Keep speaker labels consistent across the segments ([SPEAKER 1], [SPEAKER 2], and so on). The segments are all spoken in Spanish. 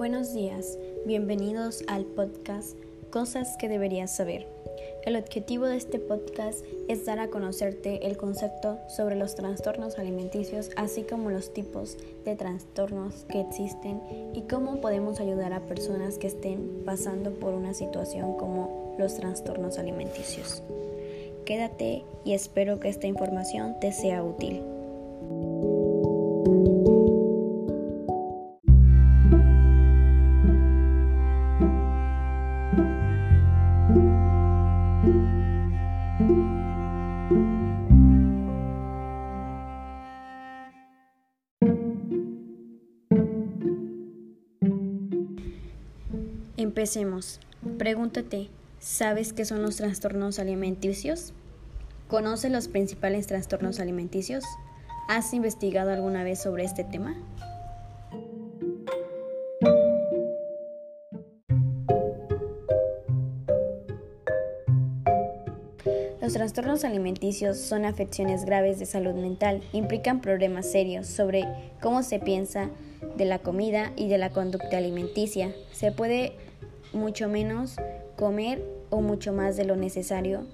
[SPEAKER 1] Buenos días, bienvenidos al podcast Cosas que deberías saber. El objetivo de este podcast es dar a conocerte el concepto sobre los trastornos alimenticios, así como los tipos de trastornos que existen y cómo podemos ayudar a personas que estén pasando por una situación como los trastornos alimenticios. Quédate y espero que esta información te sea útil. Empecemos. Pregúntate, ¿sabes qué son los trastornos alimenticios? ¿Conoces los principales trastornos alimenticios? ¿Has investigado alguna vez sobre este tema? Los trastornos alimenticios son afecciones graves de salud mental, implican problemas serios sobre cómo se piensa de la comida y de la conducta alimenticia. Se puede mucho menos comer o mucho más de lo necesario.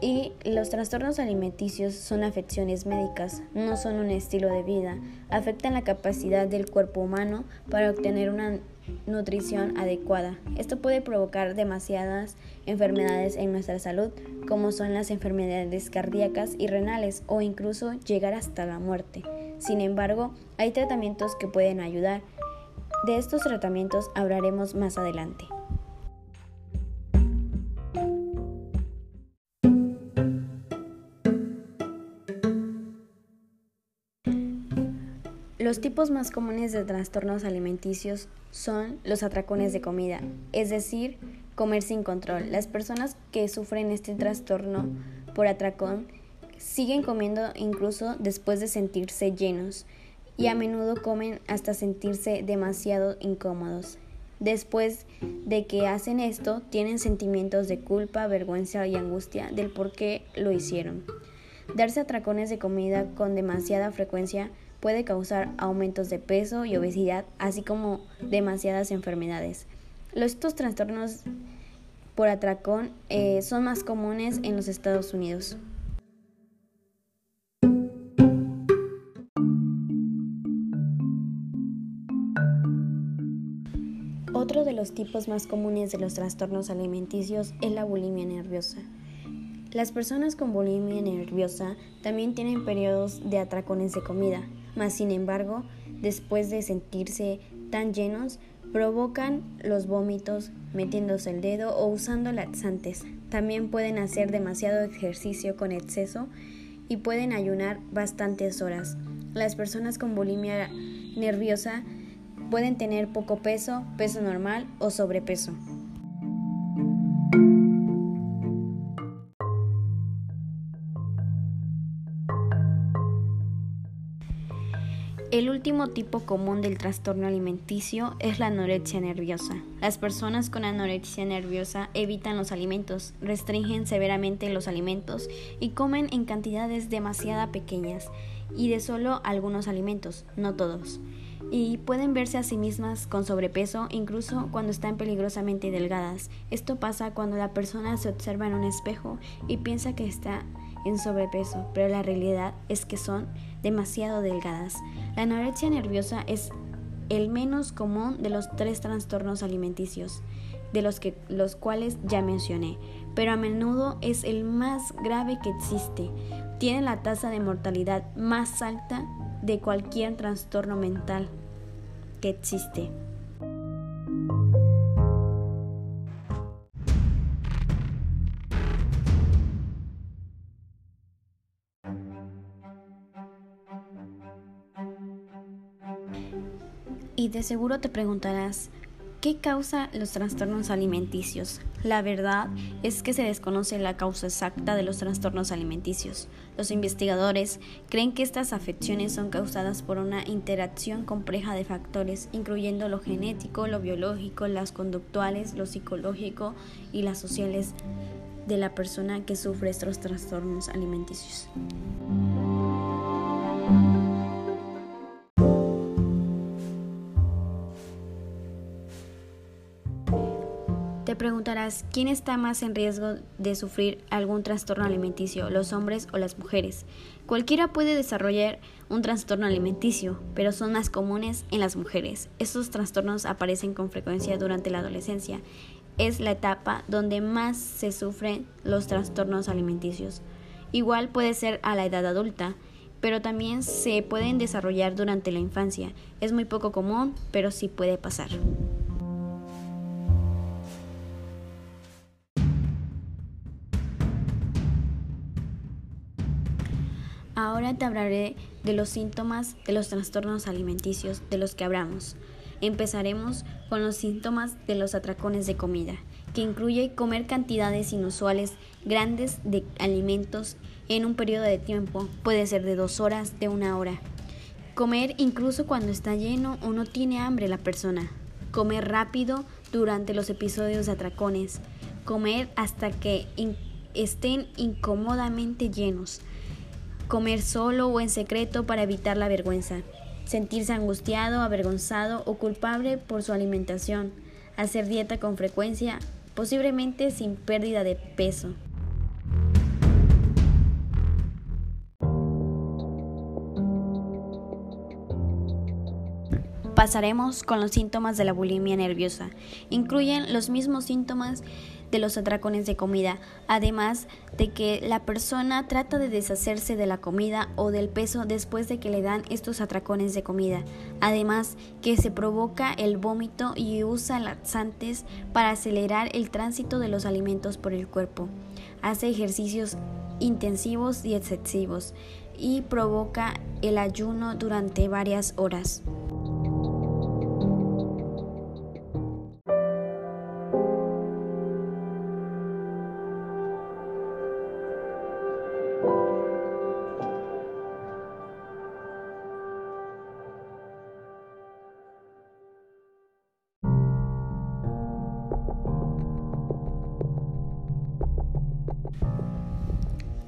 [SPEAKER 1] Y los trastornos alimenticios son afecciones médicas, no son un estilo de vida. Afectan la capacidad del cuerpo humano para obtener una nutrición adecuada. Esto puede provocar demasiadas enfermedades en nuestra salud, como son las enfermedades cardíacas y renales, o incluso llegar hasta la muerte. Sin embargo, hay tratamientos que pueden ayudar. De estos tratamientos hablaremos más adelante. Los tipos más comunes de trastornos alimenticios son los atracones de comida, es decir, comer sin control. Las personas que sufren este trastorno por atracón siguen comiendo incluso después de sentirse llenos y a menudo comen hasta sentirse demasiado incómodos. Después de que hacen esto, tienen sentimientos de culpa, vergüenza y angustia del por qué lo hicieron. Darse atracones de comida con demasiada frecuencia puede causar aumentos de peso y obesidad, así como demasiadas enfermedades. Estos trastornos por atracón eh, son más comunes en los Estados Unidos. Otro de los tipos más comunes de los trastornos alimenticios es la bulimia nerviosa. Las personas con bulimia nerviosa también tienen periodos de atracones de comida, mas sin embargo, después de sentirse tan llenos, provocan los vómitos metiéndose el dedo o usando laxantes. También pueden hacer demasiado ejercicio con exceso y pueden ayunar bastantes horas. Las personas con bulimia nerviosa pueden tener poco peso, peso normal o sobrepeso. El último tipo común del trastorno alimenticio es la anorexia nerviosa. Las personas con anorexia nerviosa evitan los alimentos, restringen severamente los alimentos y comen en cantidades demasiado pequeñas y de solo algunos alimentos, no todos. Y pueden verse a sí mismas con sobrepeso incluso cuando están peligrosamente delgadas. Esto pasa cuando la persona se observa en un espejo y piensa que está en sobrepeso, pero la realidad es que son demasiado delgadas. La anorexia nerviosa es el menos común de los tres trastornos alimenticios, de los, que, los cuales ya mencioné, pero a menudo es el más grave que existe. Tiene la tasa de mortalidad más alta de cualquier trastorno mental que existe. De seguro te preguntarás, ¿qué causa los trastornos alimenticios? La verdad es que se desconoce la causa exacta de los trastornos alimenticios. Los investigadores creen que estas afecciones son causadas por una interacción compleja de factores, incluyendo lo genético, lo biológico, las conductuales, lo psicológico y las sociales de la persona que sufre estos trastornos alimenticios. Preguntarás, ¿quién está más en riesgo de sufrir algún trastorno alimenticio, los hombres o las mujeres? Cualquiera puede desarrollar un trastorno alimenticio, pero son más comunes en las mujeres. Estos trastornos aparecen con frecuencia durante la adolescencia. Es la etapa donde más se sufren los trastornos alimenticios. Igual puede ser a la edad adulta, pero también se pueden desarrollar durante la infancia. Es muy poco común, pero sí puede pasar. Ahora te hablaré de los síntomas de los trastornos alimenticios de los que hablamos. Empezaremos con los síntomas de los atracones de comida, que incluye comer cantidades inusuales grandes de alimentos en un periodo de tiempo, puede ser de dos horas, de una hora. Comer incluso cuando está lleno o no tiene hambre la persona. Comer rápido durante los episodios de atracones. Comer hasta que estén incómodamente llenos comer solo o en secreto para evitar la vergüenza, sentirse angustiado, avergonzado o culpable por su alimentación, hacer dieta con frecuencia, posiblemente sin pérdida de peso. Pasaremos con los síntomas de la bulimia nerviosa. Incluyen los mismos síntomas de los atracones de comida, además de que la persona trata de deshacerse de la comida o del peso después de que le dan estos atracones de comida, además que se provoca el vómito y usa laxantes para acelerar el tránsito de los alimentos por el cuerpo, hace ejercicios intensivos y excesivos y provoca el ayuno durante varias horas.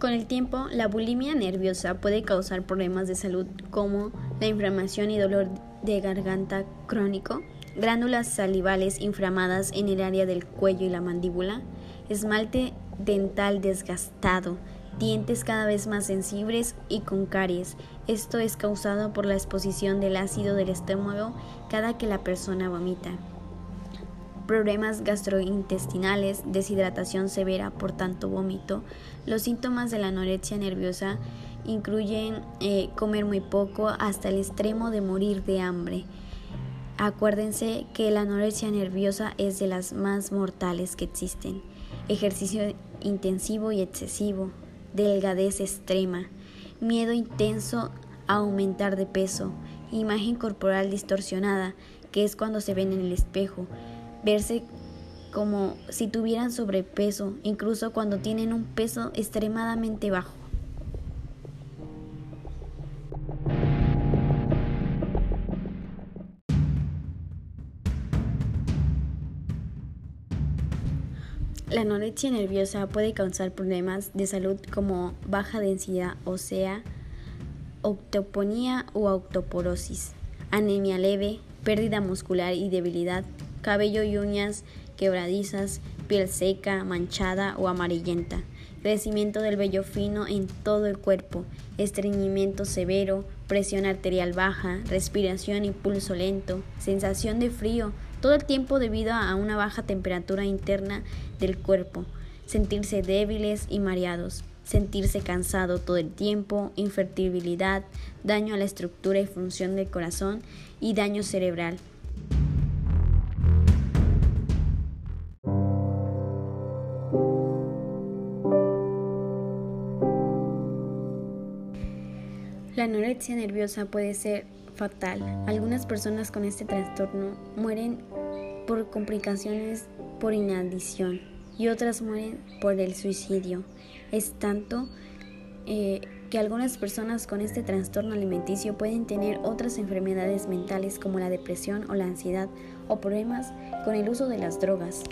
[SPEAKER 1] Con el tiempo, la bulimia nerviosa puede causar problemas de salud como la inflamación y dolor de garganta crónico, glándulas salivales inflamadas en el área del cuello y la mandíbula, esmalte dental desgastado, dientes cada vez más sensibles y con caries. Esto es causado por la exposición del ácido del estómago cada que la persona vomita problemas gastrointestinales, deshidratación severa por tanto vómito. Los síntomas de la anorexia nerviosa incluyen eh, comer muy poco hasta el extremo de morir de hambre. Acuérdense que la anorexia nerviosa es de las más mortales que existen. Ejercicio intensivo y excesivo, delgadez extrema, miedo intenso a aumentar de peso, imagen corporal distorsionada, que es cuando se ven en el espejo, verse como si tuvieran sobrepeso, incluso cuando tienen un peso extremadamente bajo. La anorexia nerviosa puede causar problemas de salud como baja densidad ósea, octoponía o octoporosis, anemia leve, pérdida muscular y debilidad cabello y uñas quebradizas, piel seca, manchada o amarillenta, crecimiento del vello fino en todo el cuerpo, estreñimiento severo, presión arterial baja, respiración y pulso lento, sensación de frío todo el tiempo debido a una baja temperatura interna del cuerpo, sentirse débiles y mareados, sentirse cansado todo el tiempo, infertilidad, daño a la estructura y función del corazón y daño cerebral. La anorexia nerviosa puede ser fatal. Algunas personas con este trastorno mueren por complicaciones por inadición y otras mueren por el suicidio. Es tanto eh, que algunas personas con este trastorno alimenticio pueden tener otras enfermedades mentales como la depresión o la ansiedad o problemas con el uso de las drogas.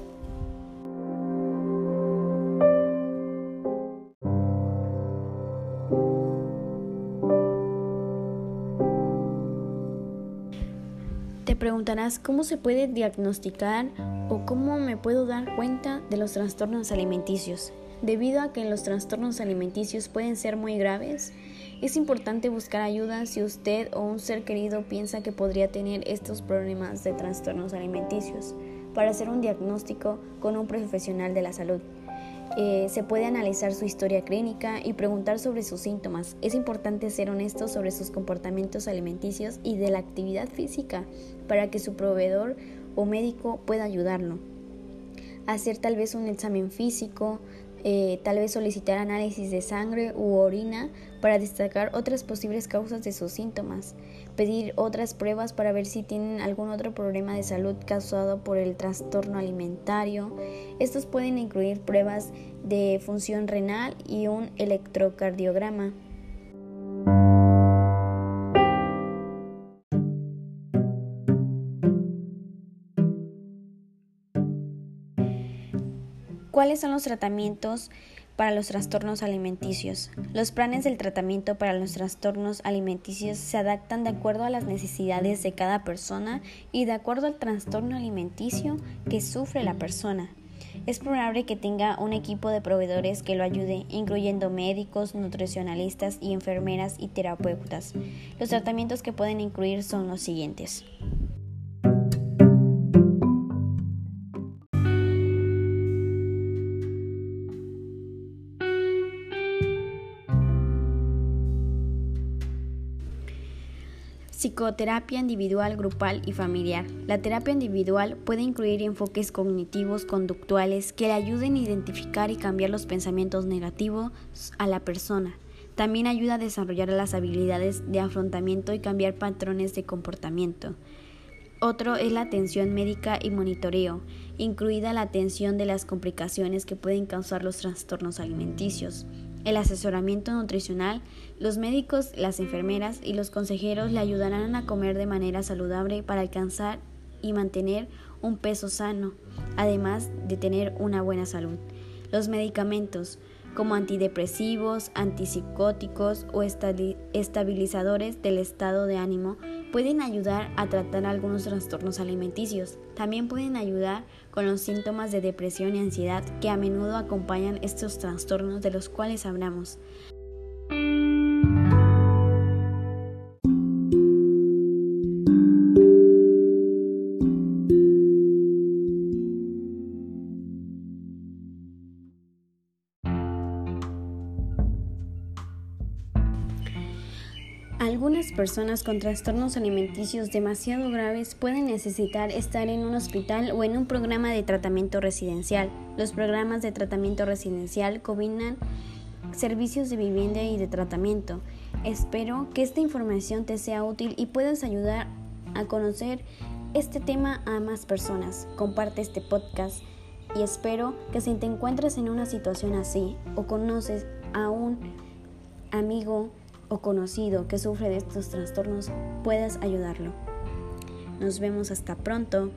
[SPEAKER 1] Cómo se puede diagnosticar ¿O cómo me puedo dar cuenta de los trastornos alimenticios? Debido a que los trastornos alimenticios pueden ser muy graves, es importante buscar ayuda si usted o un ser querido piensa que podría tener estos problemas de trastornos alimenticios para hacer un diagnóstico con un profesional de la salud. Eh, se puede analizar su historia clínica y preguntar sobre sus síntomas. Es importante ser honesto sobre sus comportamientos alimenticios y de la actividad física para que su proveedor o médico pueda ayudarlo. Hacer tal vez un examen físico, eh, tal vez solicitar análisis de sangre u orina para destacar otras posibles causas de sus síntomas, pedir otras pruebas para ver si tienen algún otro problema de salud causado por el trastorno alimentario. Estos pueden incluir pruebas de función renal y un electrocardiograma. ¿Cuáles son los tratamientos para los trastornos alimenticios? Los planes del tratamiento para los trastornos alimenticios se adaptan de acuerdo a las necesidades de cada persona y de acuerdo al trastorno alimenticio que sufre la persona. Es probable que tenga un equipo de proveedores que lo ayude, incluyendo médicos, nutricionalistas y enfermeras y terapeutas. Los tratamientos que pueden incluir son los siguientes. Psicoterapia individual, grupal y familiar. La terapia individual puede incluir enfoques cognitivos conductuales que le ayuden a identificar y cambiar los pensamientos negativos a la persona. También ayuda a desarrollar las habilidades de afrontamiento y cambiar patrones de comportamiento. Otro es la atención médica y monitoreo, incluida la atención de las complicaciones que pueden causar los trastornos alimenticios. El asesoramiento nutricional, los médicos, las enfermeras y los consejeros le ayudarán a comer de manera saludable para alcanzar y mantener un peso sano, además de tener una buena salud. Los medicamentos, como antidepresivos, antipsicóticos o estabilizadores del estado de ánimo, pueden ayudar a tratar algunos trastornos alimenticios. También pueden ayudar con los síntomas de depresión y ansiedad que a menudo acompañan estos trastornos de los cuales hablamos. Algunas personas con trastornos alimenticios demasiado graves pueden necesitar estar en un hospital o en un programa de tratamiento residencial. Los programas de tratamiento residencial combinan servicios de vivienda y de tratamiento. Espero que esta información te sea útil y puedas ayudar a conocer este tema a más personas. Comparte este podcast y espero que si te encuentras en una situación así o conoces a un amigo o conocido que sufre de estos trastornos puedas ayudarlo. Nos vemos hasta pronto.